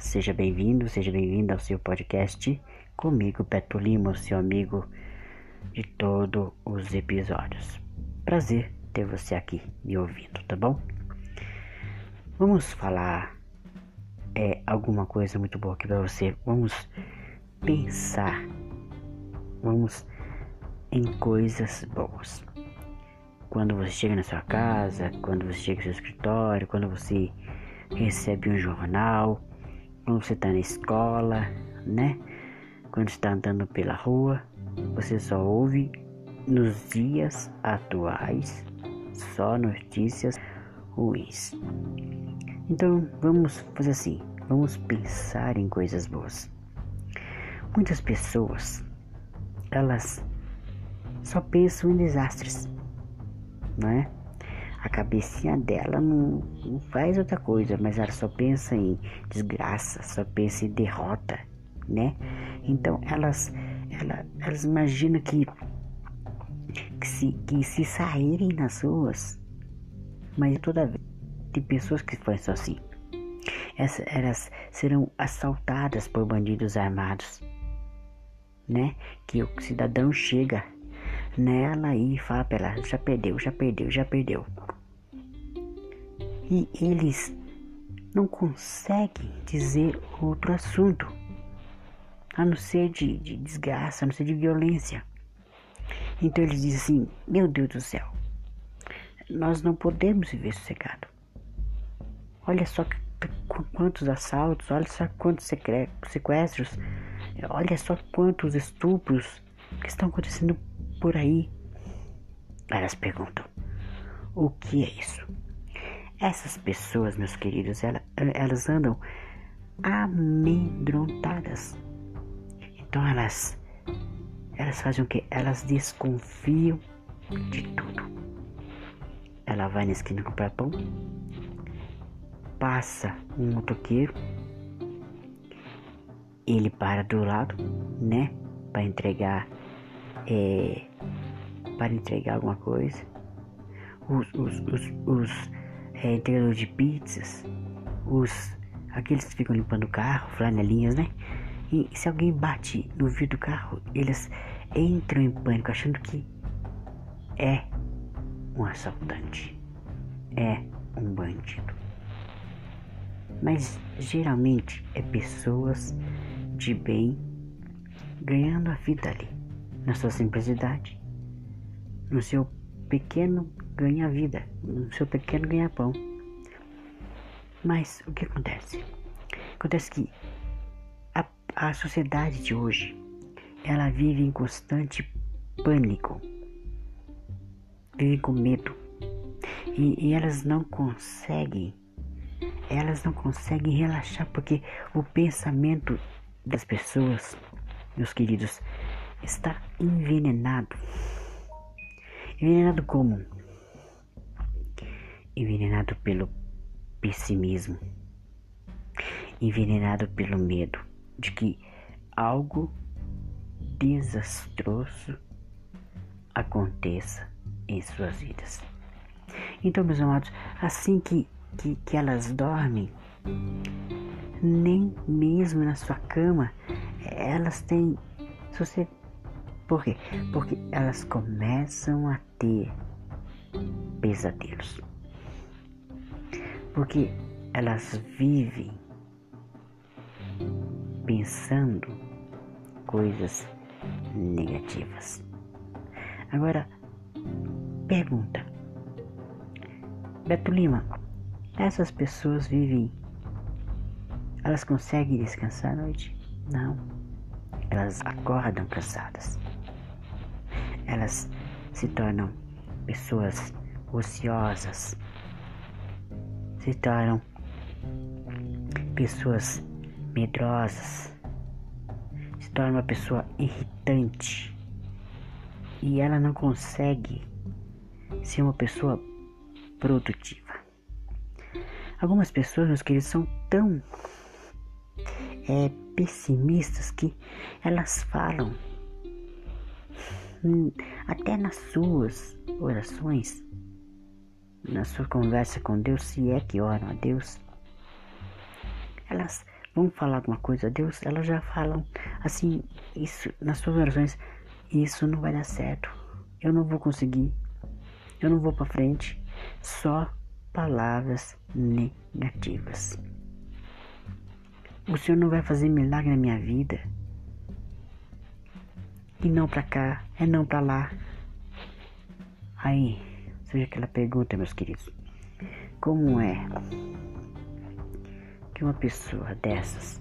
seja bem-vindo, seja bem-vinda ao seu podcast comigo, Beto Lima, seu amigo de todos os episódios. Prazer ter você aqui me ouvindo, tá bom? Vamos falar é, alguma coisa muito boa aqui para você. Vamos pensar, vamos em coisas boas. Quando você chega na sua casa, quando você chega no seu escritório, quando você recebe um jornal, quando você está na escola, né? Quando está andando pela rua, você só ouve nos dias atuais só notícias ruins. Então vamos fazer assim, vamos pensar em coisas boas. Muitas pessoas, elas só pensam em desastres, não é? A cabecinha dela não, não faz outra coisa, mas ela só pensa em desgraça, só pensa em derrota, né? Então elas, ela, elas imaginam que, que, se, que se saírem nas ruas, mas toda vez tem pessoas que pensam assim. Essas, elas serão assaltadas por bandidos armados, né? Que o cidadão chega nela e fala para ela: já perdeu, já perdeu, já perdeu. E eles não conseguem dizer outro assunto, a não ser de, de desgraça, a não ser de violência. Então eles dizem assim: Meu Deus do céu, nós não podemos viver sossegado. Olha só quantos assaltos, olha só quantos sequestros, olha só quantos estupros que estão acontecendo por aí. Elas perguntam: o que é isso? Essas pessoas, meus queridos, elas, elas andam amedrontadas. Então elas, elas fazem o que? Elas desconfiam de tudo. Ela vai na esquina comprar pão, passa um motoqueiro, ele para do lado, né, para entregar é, para entregar alguma coisa. Os, os, os, os é, entregadores de pizzas, os aqueles que ficam limpando o carro, flanelinhas, né? E se alguém bate no vidro do carro, eles entram em pânico achando que é um assaltante, é um bandido. Mas geralmente é pessoas de bem ganhando a vida ali na sua simplicidade, no seu pequeno ganha-vida, no seu pequeno ganha-pão. Mas o que acontece? Acontece que a, a sociedade de hoje ela vive em constante pânico, vive com medo e, e elas não conseguem, elas não conseguem relaxar porque o pensamento das pessoas, meus queridos, está envenenado. Envenenado como? Envenenado pelo pessimismo. Envenenado pelo medo de que algo desastroso aconteça em suas vidas. Então, meus amados, assim que, que, que elas dormem, nem mesmo na sua cama, elas têm sossego por quê? Porque elas começam a ter pesadelos. Porque elas vivem pensando coisas negativas. Agora, pergunta: Beto Lima, essas pessoas vivem. Elas conseguem descansar à noite? Não. Elas acordam cansadas elas se tornam pessoas ociosas, se tornam pessoas medrosas, se torna uma pessoa irritante e ela não consegue ser uma pessoa produtiva. Algumas pessoas, meus queridos, são tão é, pessimistas que elas falam até nas suas orações, na sua conversa com Deus, se é que oram a Deus, elas vamos falar alguma coisa a Deus, elas já falam assim, isso nas suas orações, isso não vai dar certo. Eu não vou conseguir. Eu não vou para frente. Só palavras negativas. O Senhor não vai fazer milagre na minha vida. E não para cá, é não para lá. Aí, seja aquela pergunta, meus queridos. Como é que uma pessoa dessas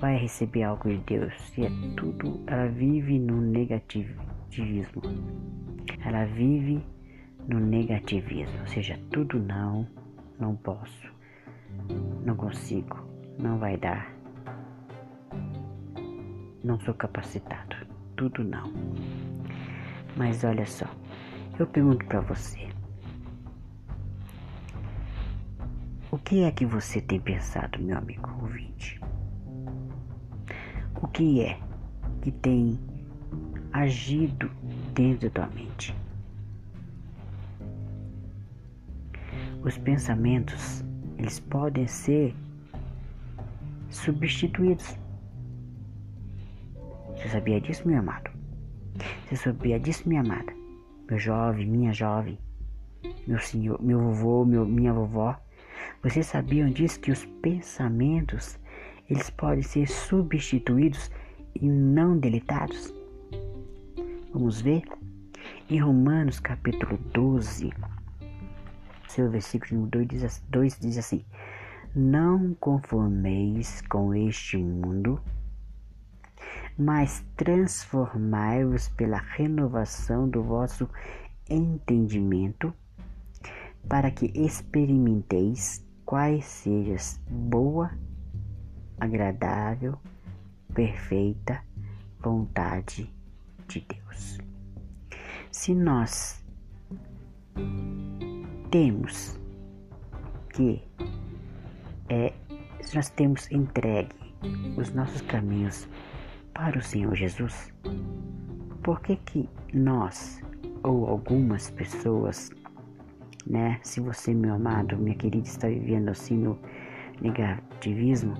vai receber algo de Deus se é tudo, ela vive no negativismo. Ela vive no negativismo, ou seja, tudo não, não posso, não consigo, não vai dar, não sou capacitado, tudo não. Mas olha só, eu pergunto para você, O que é que você tem pensado, meu amigo ouvinte? O que é que tem agido dentro da tua mente? Os pensamentos, eles podem ser substituídos. Você sabia disso, meu amado? Você sabia disso, minha amada? Meu jovem, minha jovem, meu senhor, meu vovô, meu, minha vovó vocês sabiam disso que os pensamentos eles podem ser substituídos e não deletados? Vamos ver? Em Romanos capítulo 12, seu versículo 2 diz, 2 diz assim: Não conformeis com este mundo, mas transformai-vos pela renovação do vosso entendimento, para que experimenteis quais sejas boa, agradável, perfeita vontade de Deus. Se nós temos que é, se nós temos entregue os nossos caminhos para o Senhor Jesus, por que que nós ou algumas pessoas né? Se você, meu amado, minha querida, está vivendo assim no negativismo,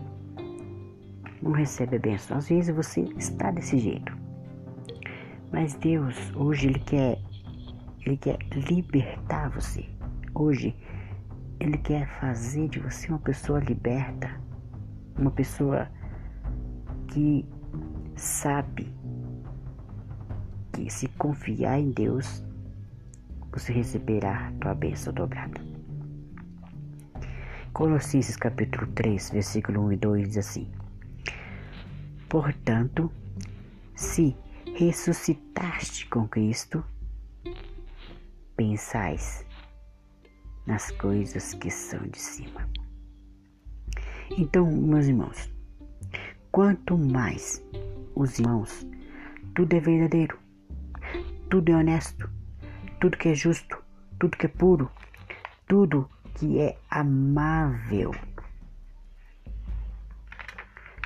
não recebe a benção. Às vezes você está desse jeito. Mas Deus, hoje, Ele quer, Ele quer libertar você. Hoje, Ele quer fazer de você uma pessoa liberta. Uma pessoa que sabe que se confiar em Deus, você receberá tua bênção dobrada. Colossenses capítulo 3, versículo 1 e 2 diz assim: Portanto, se ressuscitaste com Cristo, pensais nas coisas que são de cima. Então, meus irmãos, quanto mais os irmãos, tudo é verdadeiro, tudo é honesto, tudo que é justo, tudo que é puro, tudo que é amável.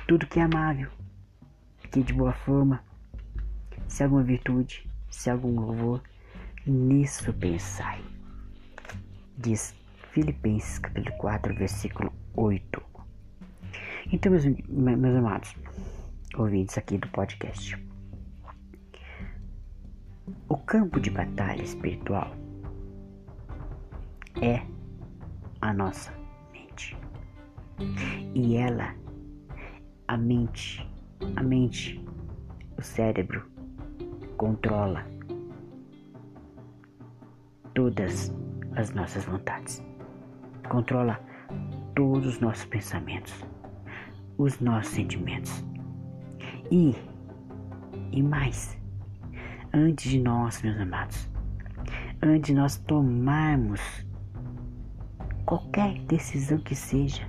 Tudo que é amável, que é de boa forma, se alguma virtude, se algum louvor, nisso pensai. Diz Filipenses capítulo 4, versículo 8. Então, meus, meus amados, ouvintes aqui do podcast. O campo de batalha espiritual é a nossa mente. E ela, a mente, a mente, o cérebro, controla todas as nossas vontades, controla todos os nossos pensamentos, os nossos sentimentos. E, e mais, antes de nós, meus amados, antes de nós tomarmos qualquer decisão que seja,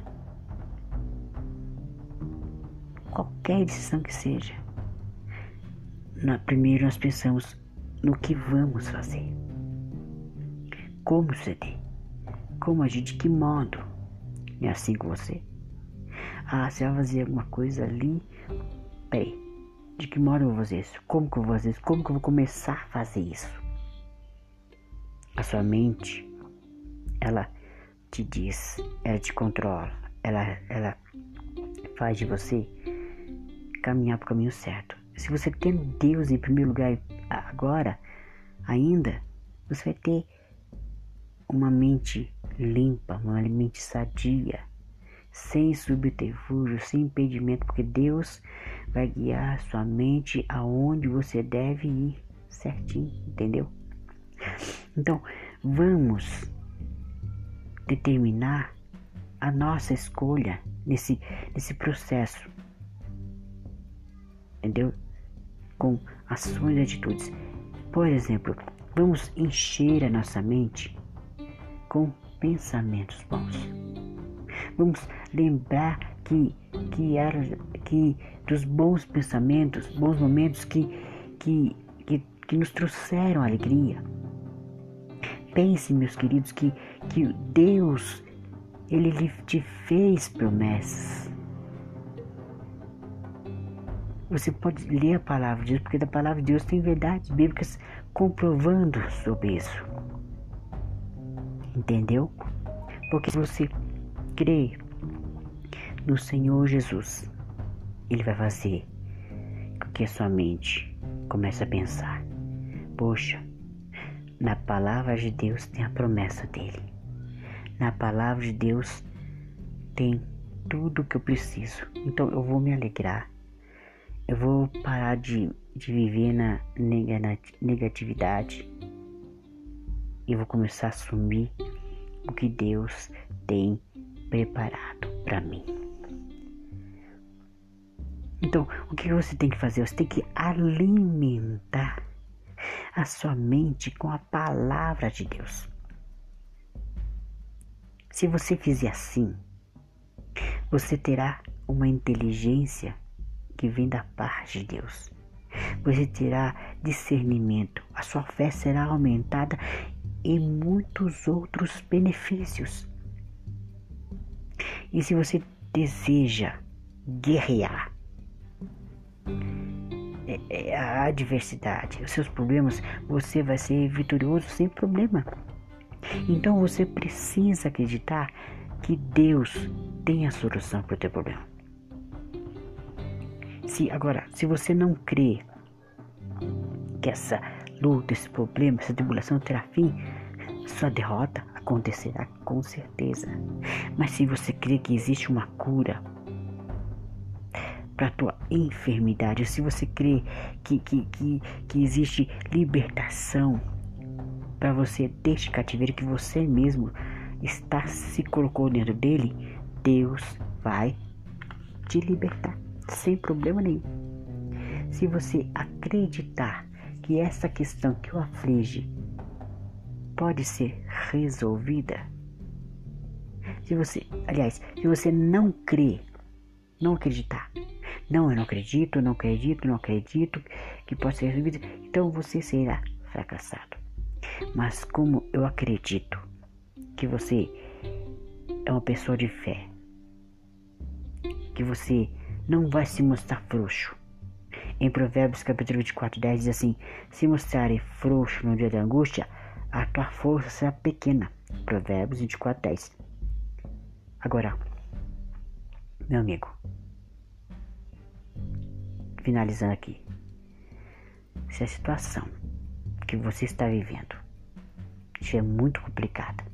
qualquer decisão que seja, na, primeiro nós pensamos no que vamos fazer, como proceder, como agir, de que modo. É assim com você? Ah, você vai fazer alguma coisa ali? Peraí, de que modo eu vou fazer isso? Como que eu vou fazer isso? Como que eu vou começar a fazer isso? A sua mente, ela te diz, ela te controla, ela, ela faz de você caminhar para o caminho certo. Se você tem Deus em primeiro lugar agora, ainda, você vai ter uma mente limpa, uma mente sadia, sem subterfúgio, sem impedimento, porque Deus vai guiar sua mente aonde você deve ir certinho, entendeu? Então, vamos determinar a nossa escolha nesse, nesse processo, entendeu? Com ações e atitudes. Por exemplo, vamos encher a nossa mente com pensamentos bons. Vamos lembrar que que era que dos bons pensamentos, bons momentos que que que, que nos trouxeram alegria. Pense, meus queridos, que que Deus ele te fez promessas. Você pode ler a palavra de Deus, porque da palavra de Deus tem verdades bíblicas comprovando sobre isso. Entendeu? Porque se você crê no Senhor Jesus, Ele vai fazer com que a sua mente comece a pensar: Poxa, na palavra de Deus tem a promessa dele. Na palavra de Deus tem tudo o que eu preciso. Então eu vou me alegrar. Eu vou parar de, de viver na negatividade e vou começar a assumir o que Deus tem preparado para mim. Então, o que você tem que fazer? Você tem que alimentar a sua mente com a palavra de Deus. Se você fizer assim, você terá uma inteligência que vem da parte de Deus. Você terá discernimento, a sua fé será aumentada e muitos outros benefícios. E se você deseja guerrear a adversidade, os seus problemas, você vai ser vitorioso sem problema. Então você precisa acreditar que Deus tem a solução para o teu problema. Se agora, se você não crê que essa luta, esse problema, essa tribulação terá fim, sua derrota acontecerá com certeza. Mas se você crê que existe uma cura para a tua enfermidade, se você crê que, que, que, que existe libertação para você deste cativeiro que você mesmo está se colocou dentro dele, Deus vai te libertar sem problema nenhum. Se você acreditar que essa questão que o aflige pode ser resolvida, se você, aliás, se você não crê, não acreditar, não, eu não acredito, não acredito, não acredito que pode ser resolvido, então você será fracassado. Mas como eu acredito que você é uma pessoa de fé, que você não vai se mostrar frouxo, em Provérbios capítulo 24, 10 diz assim: Se mostrares frouxo no dia da angústia, a tua força será pequena. Provérbios 24, 10. Agora, meu amigo, finalizando aqui. Se a situação que você está vivendo estiver muito complicada,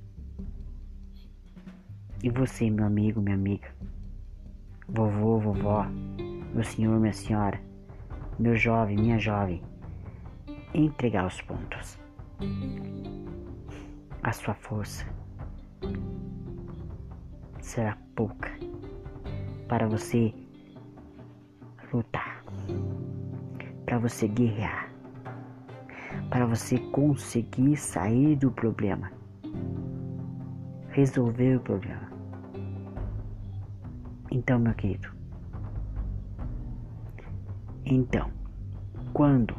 e você, meu amigo, minha amiga, vovô, vovó, meu senhor, minha senhora, meu jovem, minha jovem, entregar os pontos. A sua força será pouca para você lutar, para você guerrear, para você conseguir sair do problema, resolver o problema. Então, meu querido, então, quando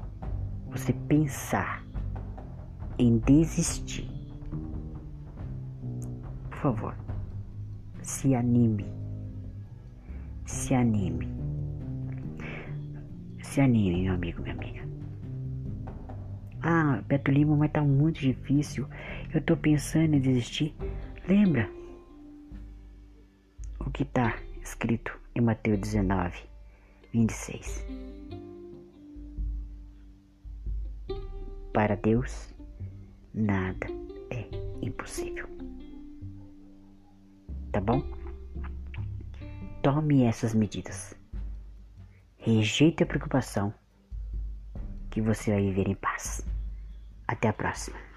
você pensar em desistir, por favor, se anime. Se anime. Se anime, meu amigo, minha amiga. Ah, Beto Lima, mas tá muito difícil. Eu tô pensando em desistir. Lembra o que tá escrito em Mateus 19, 26. Para Deus, nada é impossível. Tá bom? Tome essas medidas. Rejeite a preocupação que você vai viver em paz. Até a próxima.